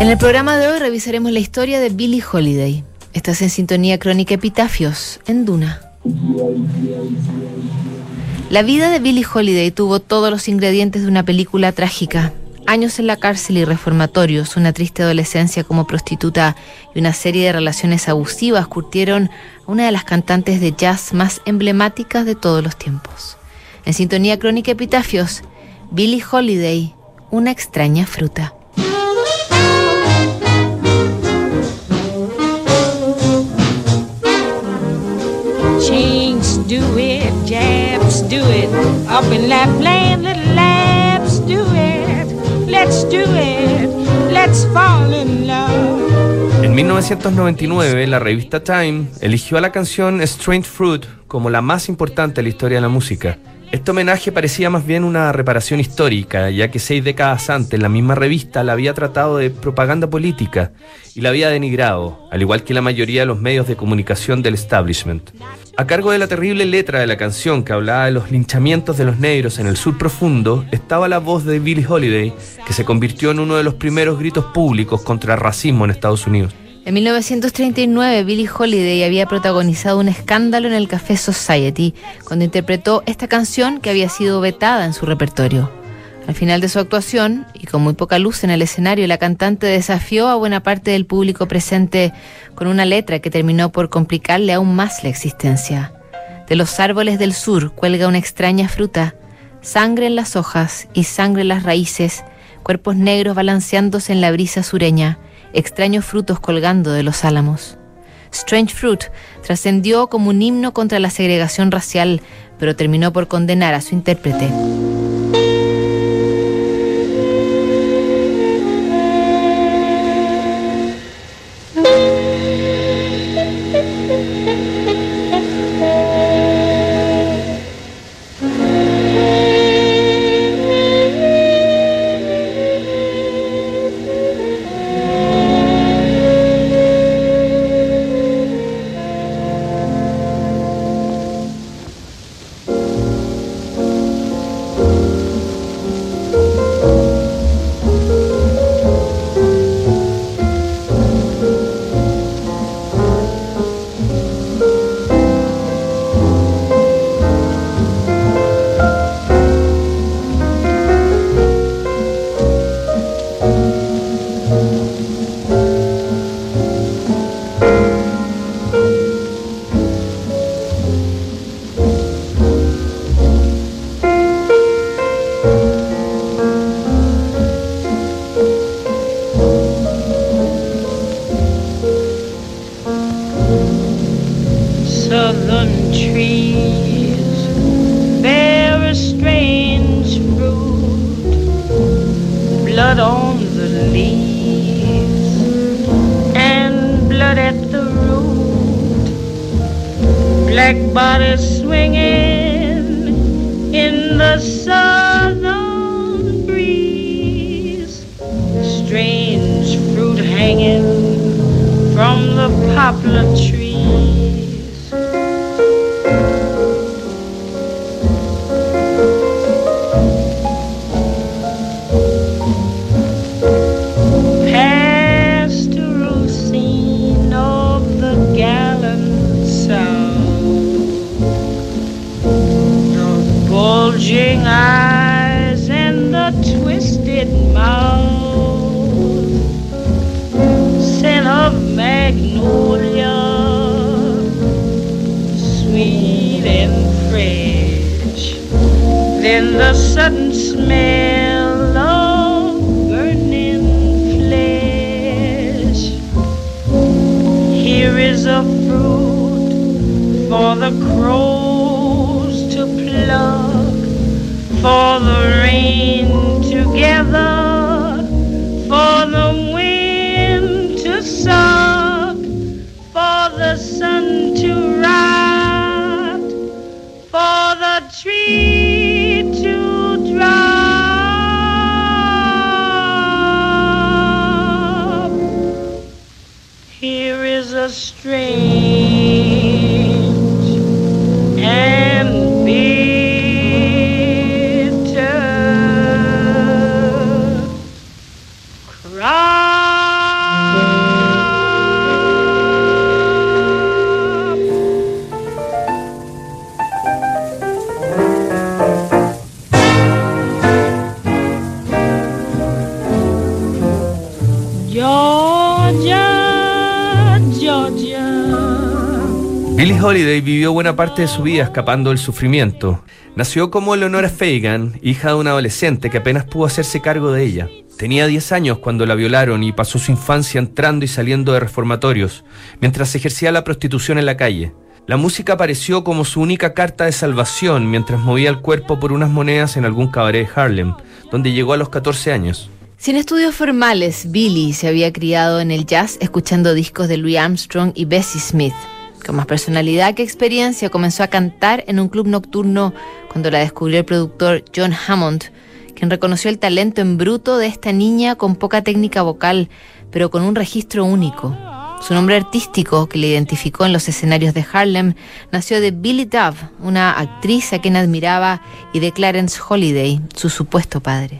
En el programa de hoy revisaremos la historia de Billie Holiday. Estás en sintonía crónica Epitafios en Duna. La vida de Billie Holiday tuvo todos los ingredientes de una película trágica. Años en la cárcel y reformatorios, una triste adolescencia como prostituta y una serie de relaciones abusivas curtieron a una de las cantantes de jazz más emblemáticas de todos los tiempos. En sintonía crónica Epitafios, Billie Holiday, una extraña fruta. En 1999, la revista Time eligió a la canción Strange Fruit como la más importante de la historia de la música. Este homenaje parecía más bien una reparación histórica, ya que seis décadas antes la misma revista la había tratado de propaganda política y la había denigrado, al igual que la mayoría de los medios de comunicación del establishment. A cargo de la terrible letra de la canción que hablaba de los linchamientos de los negros en el sur profundo, estaba la voz de Billie Holiday, que se convirtió en uno de los primeros gritos públicos contra el racismo en Estados Unidos. En 1939, Billie Holiday había protagonizado un escándalo en el Café Society cuando interpretó esta canción que había sido vetada en su repertorio. Al final de su actuación, y con muy poca luz en el escenario, la cantante desafió a buena parte del público presente con una letra que terminó por complicarle aún más la existencia. De los árboles del sur cuelga una extraña fruta, sangre en las hojas y sangre en las raíces, cuerpos negros balanceándose en la brisa sureña extraños frutos colgando de los álamos. Strange Fruit trascendió como un himno contra la segregación racial, pero terminó por condenar a su intérprete. Black bodies swinging in the southern breeze, strange fruit hanging from the poplar sudden smell of burning flesh. Here is a fruit for the crows to pluck, for the rain to a string. Billie Holiday vivió buena parte de su vida escapando del sufrimiento. Nació como Leonora Fagan, hija de un adolescente que apenas pudo hacerse cargo de ella. Tenía 10 años cuando la violaron y pasó su infancia entrando y saliendo de reformatorios, mientras ejercía la prostitución en la calle. La música apareció como su única carta de salvación mientras movía el cuerpo por unas monedas en algún cabaret de Harlem, donde llegó a los 14 años. Sin estudios formales, Billy se había criado en el jazz escuchando discos de Louis Armstrong y Bessie Smith. Con más personalidad que experiencia, comenzó a cantar en un club nocturno cuando la descubrió el productor John Hammond, quien reconoció el talento en bruto de esta niña con poca técnica vocal, pero con un registro único. Su nombre artístico, que le identificó en los escenarios de Harlem, nació de Billy Dove, una actriz a quien admiraba, y de Clarence Holiday, su supuesto padre.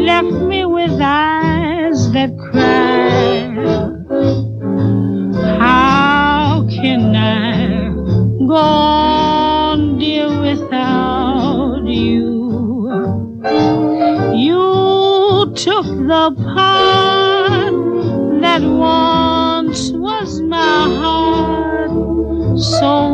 Left me with eyes that cry. How can I go on, dear, without you? You took the part that once was my heart. So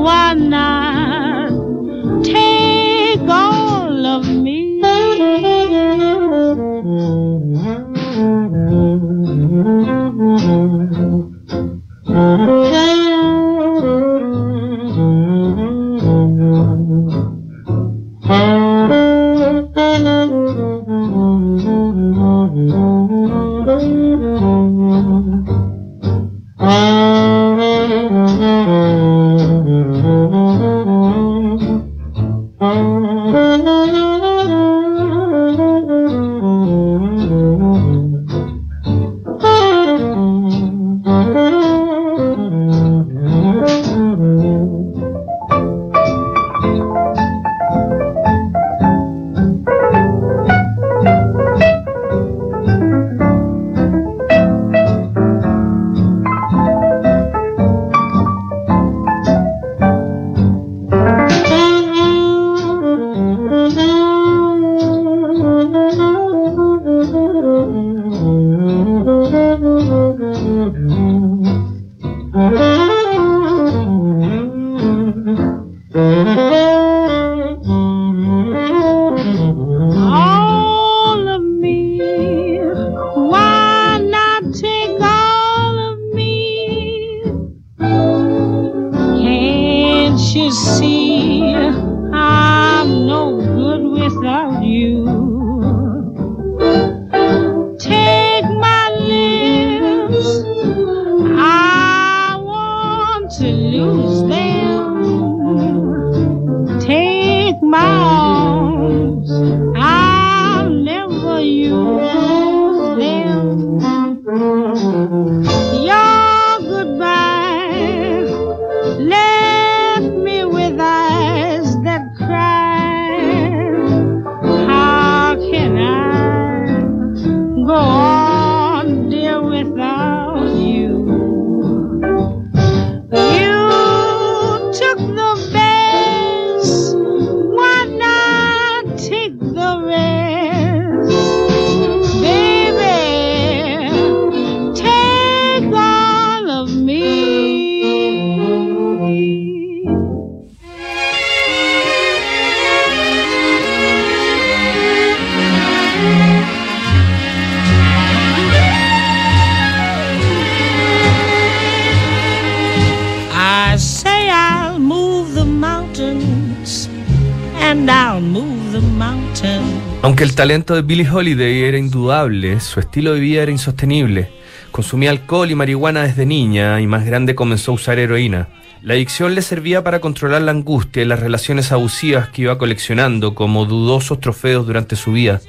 Aunque el talento de Billie Holiday era indudable, su estilo de vida era insostenible. Consumía alcohol y marihuana desde niña y más grande comenzó a usar heroína. La adicción le servía para controlar la angustia y las relaciones abusivas que iba coleccionando como dudosos trofeos durante su vida.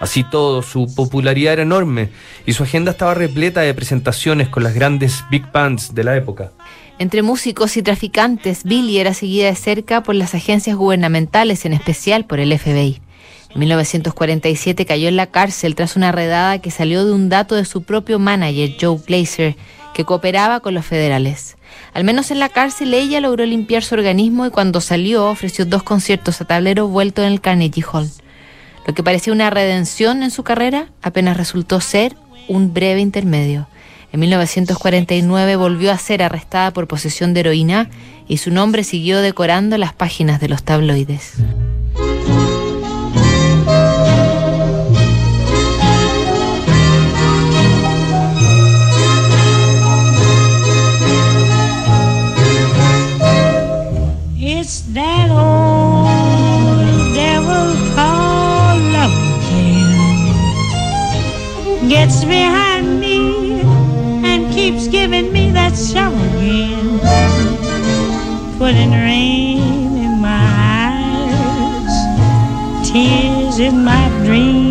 Así todo, su popularidad era enorme y su agenda estaba repleta de presentaciones con las grandes big bands de la época. Entre músicos y traficantes, Billy era seguida de cerca por las agencias gubernamentales, en especial por el FBI. En 1947 cayó en la cárcel tras una redada que salió de un dato de su propio manager, Joe Glazer, que cooperaba con los federales. Al menos en la cárcel ella logró limpiar su organismo y cuando salió ofreció dos conciertos a tablero vuelto en el Carnegie Hall. Lo que parecía una redención en su carrera apenas resultó ser un breve intermedio. En 1949 volvió a ser arrestada por posesión de heroína y su nombre siguió decorando las páginas de los tabloides. It's that old devil called love again. Gets behind me and keeps giving me that shovel again. Putting rain in my eyes, tears in my dreams,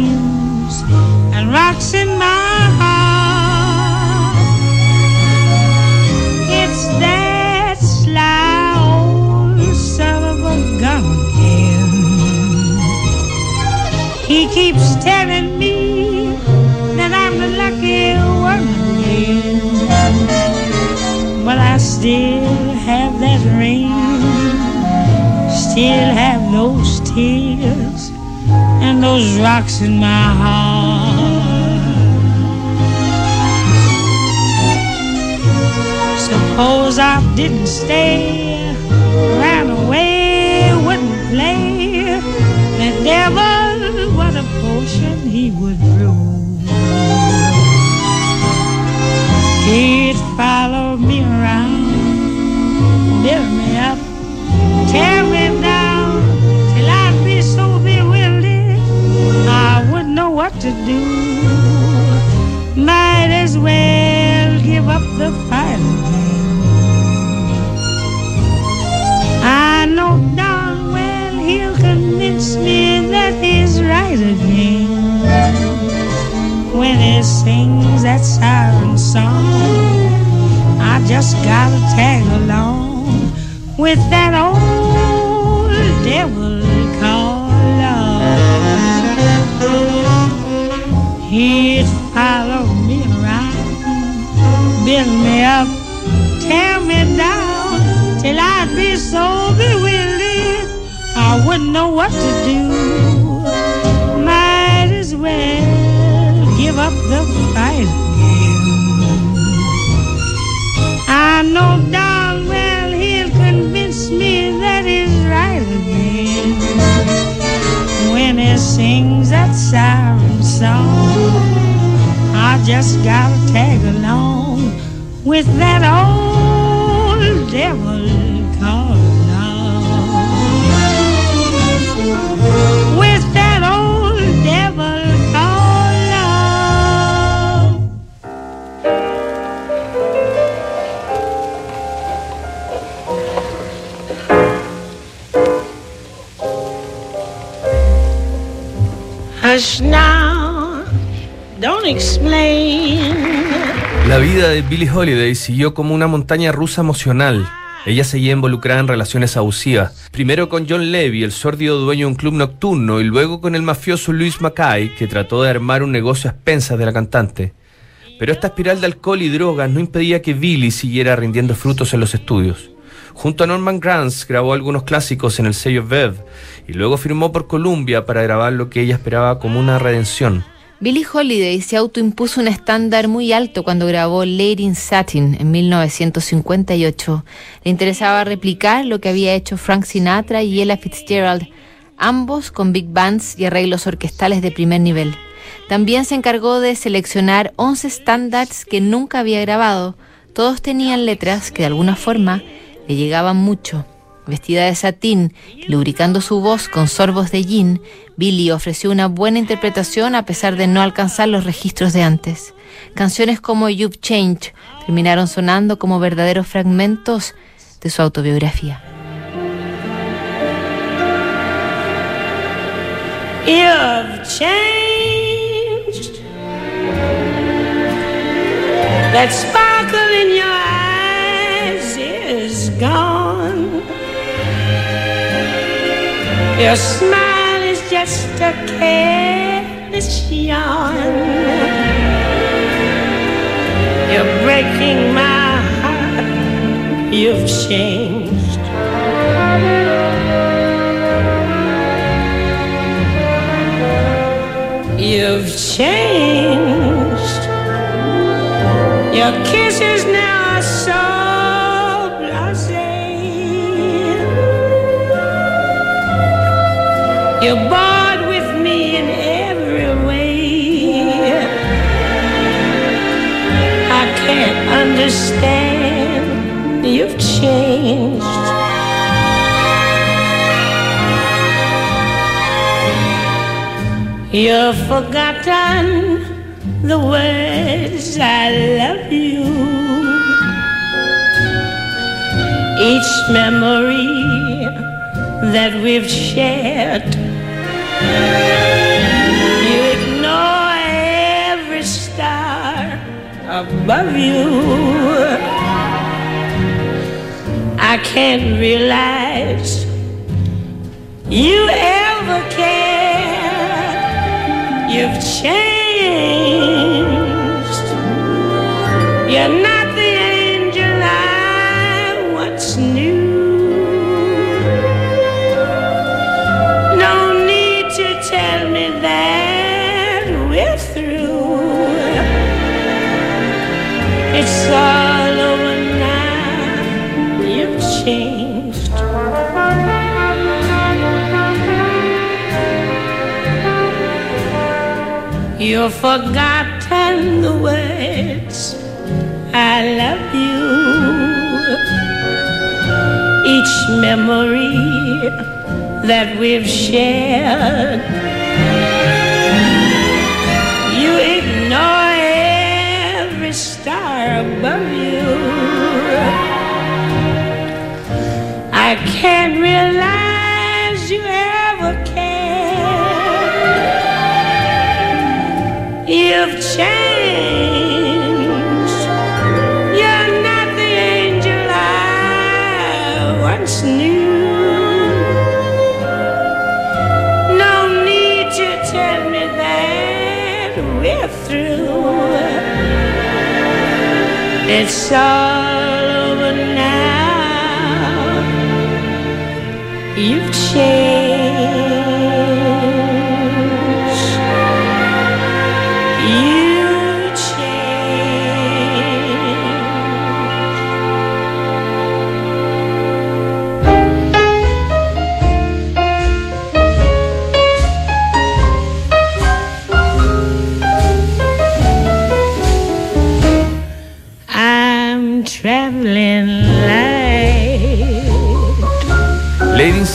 still have those tears, and those rocks in my heart. Suppose I didn't stay, ran away, wouldn't play. The devil, what a potion he would brew. He'd to do. Might as well give up the fight again. I know darn well he'll convince me that he's right again. When he sings that siren song, I just gotta tag along with that old devil love. He'd me around, build me up, tear me down, till I'd be so bewildered, I wouldn't know what to do. Might as well give up the fight again. I know darn well he'll convince me that he's right again. When he sings that siren song, just gotta tag along with that old devil called love. With that old devil called love. Hush now. La vida de Billie Holiday siguió como una montaña rusa emocional. Ella seguía involucrada en relaciones abusivas, primero con John Levy, el sórdido dueño de un club nocturno, y luego con el mafioso Louis Mackay, que trató de armar un negocio a expensas de la cantante. Pero esta espiral de alcohol y drogas no impedía que Billie siguiera rindiendo frutos en los estudios. Junto a Norman Granz grabó algunos clásicos en el sello Vev y luego firmó por Columbia para grabar lo que ella esperaba como una redención. Billie Holiday se autoimpuso un estándar muy alto cuando grabó Lady in Satin en 1958. Le interesaba replicar lo que había hecho Frank Sinatra y Ella Fitzgerald, ambos con big bands y arreglos orquestales de primer nivel. También se encargó de seleccionar 11 estándares que nunca había grabado. Todos tenían letras que de alguna forma le llegaban mucho. Vestida de satín, lubricando su voz con sorbos de gin, Billy ofreció una buena interpretación a pesar de no alcanzar los registros de antes. Canciones como You've Changed terminaron sonando como verdaderos fragmentos de su autobiografía. You've changed. Sparkle in your eyes is gone. Your smile is just a careless yawn. You're breaking my heart. You've changed. You've changed. Your You're bored with me in every way. I can't understand. You've changed. You've forgotten the words I love you. Each memory that we've shared. Above you. I can't realize you ever cared. You've changed. You've forgotten the words I love you. Each memory that we've shared. You ignore every star above you. I can't realize It's all over now. You've changed.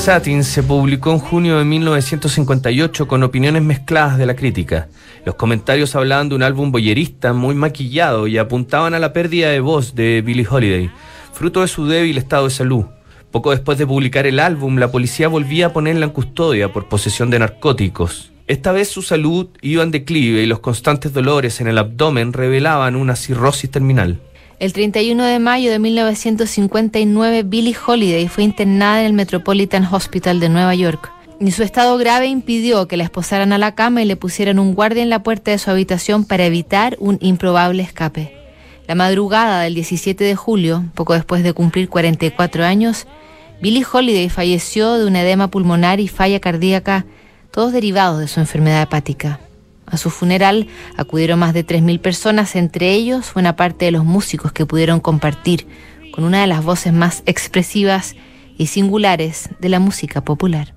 Satin se publicó en junio de 1958 con opiniones mezcladas de la crítica. Los comentarios hablaban de un álbum boyerista muy maquillado y apuntaban a la pérdida de voz de Billie Holiday, fruto de su débil estado de salud. Poco después de publicar el álbum, la policía volvía a ponerla en custodia por posesión de narcóticos. Esta vez su salud iba en declive y los constantes dolores en el abdomen revelaban una cirrosis terminal. El 31 de mayo de 1959, Billie Holiday fue internada en el Metropolitan Hospital de Nueva York. Y su estado grave impidió que la esposaran a la cama y le pusieran un guardia en la puerta de su habitación para evitar un improbable escape. La madrugada del 17 de julio, poco después de cumplir 44 años, Billie Holiday falleció de un edema pulmonar y falla cardíaca, todos derivados de su enfermedad hepática. A su funeral acudieron más de 3.000 personas, entre ellos buena parte de los músicos que pudieron compartir con una de las voces más expresivas y singulares de la música popular.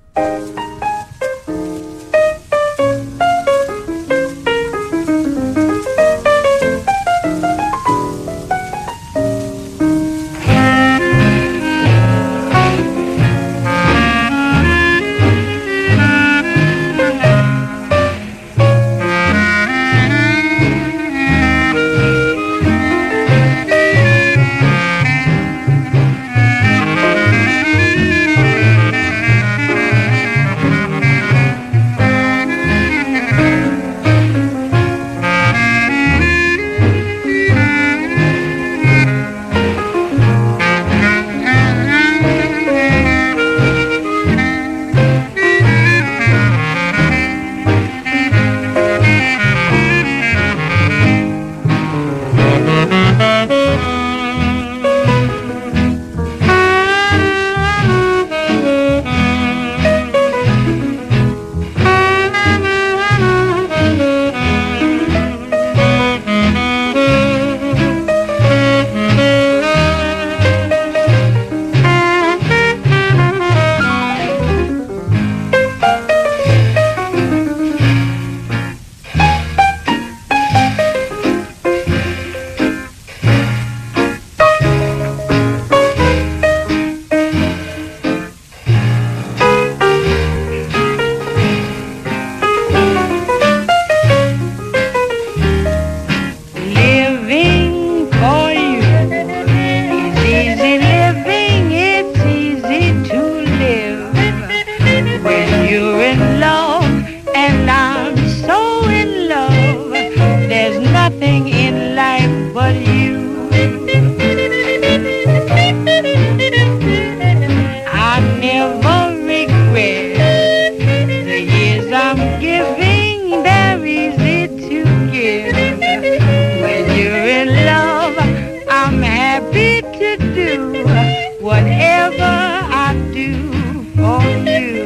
whatever I do for you.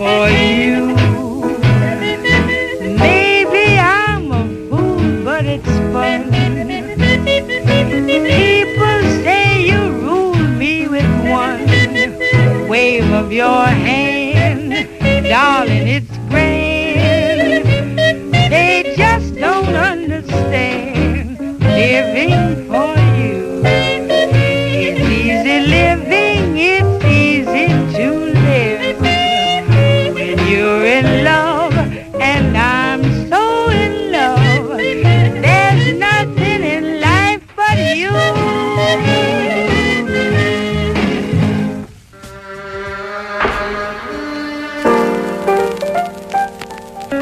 For you. Maybe I'm a fool, but it's fun. People say you rule me with one wave of your hand. Darling, it's living for you. It's easy living, it's easy to live when you're in love, and I'm so in love. There's nothing in life but you.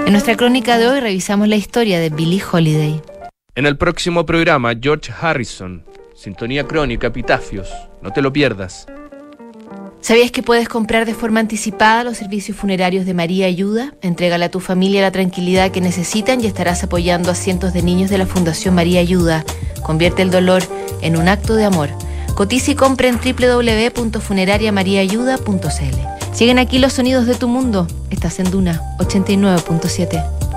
En nuestra crónica de hoy revisamos la historia de Billie Holiday. En el próximo programa, George Harrison, Sintonía Crónica, Epitafios. No te lo pierdas. ¿Sabías que puedes comprar de forma anticipada los servicios funerarios de María Ayuda? Entrégale a tu familia la tranquilidad que necesitan y estarás apoyando a cientos de niños de la Fundación María Ayuda. Convierte el dolor en un acto de amor. Cotiza y compra en www.funerariamariaayuda.cl. Siguen aquí los sonidos de tu mundo. Estás en Duna 89.7.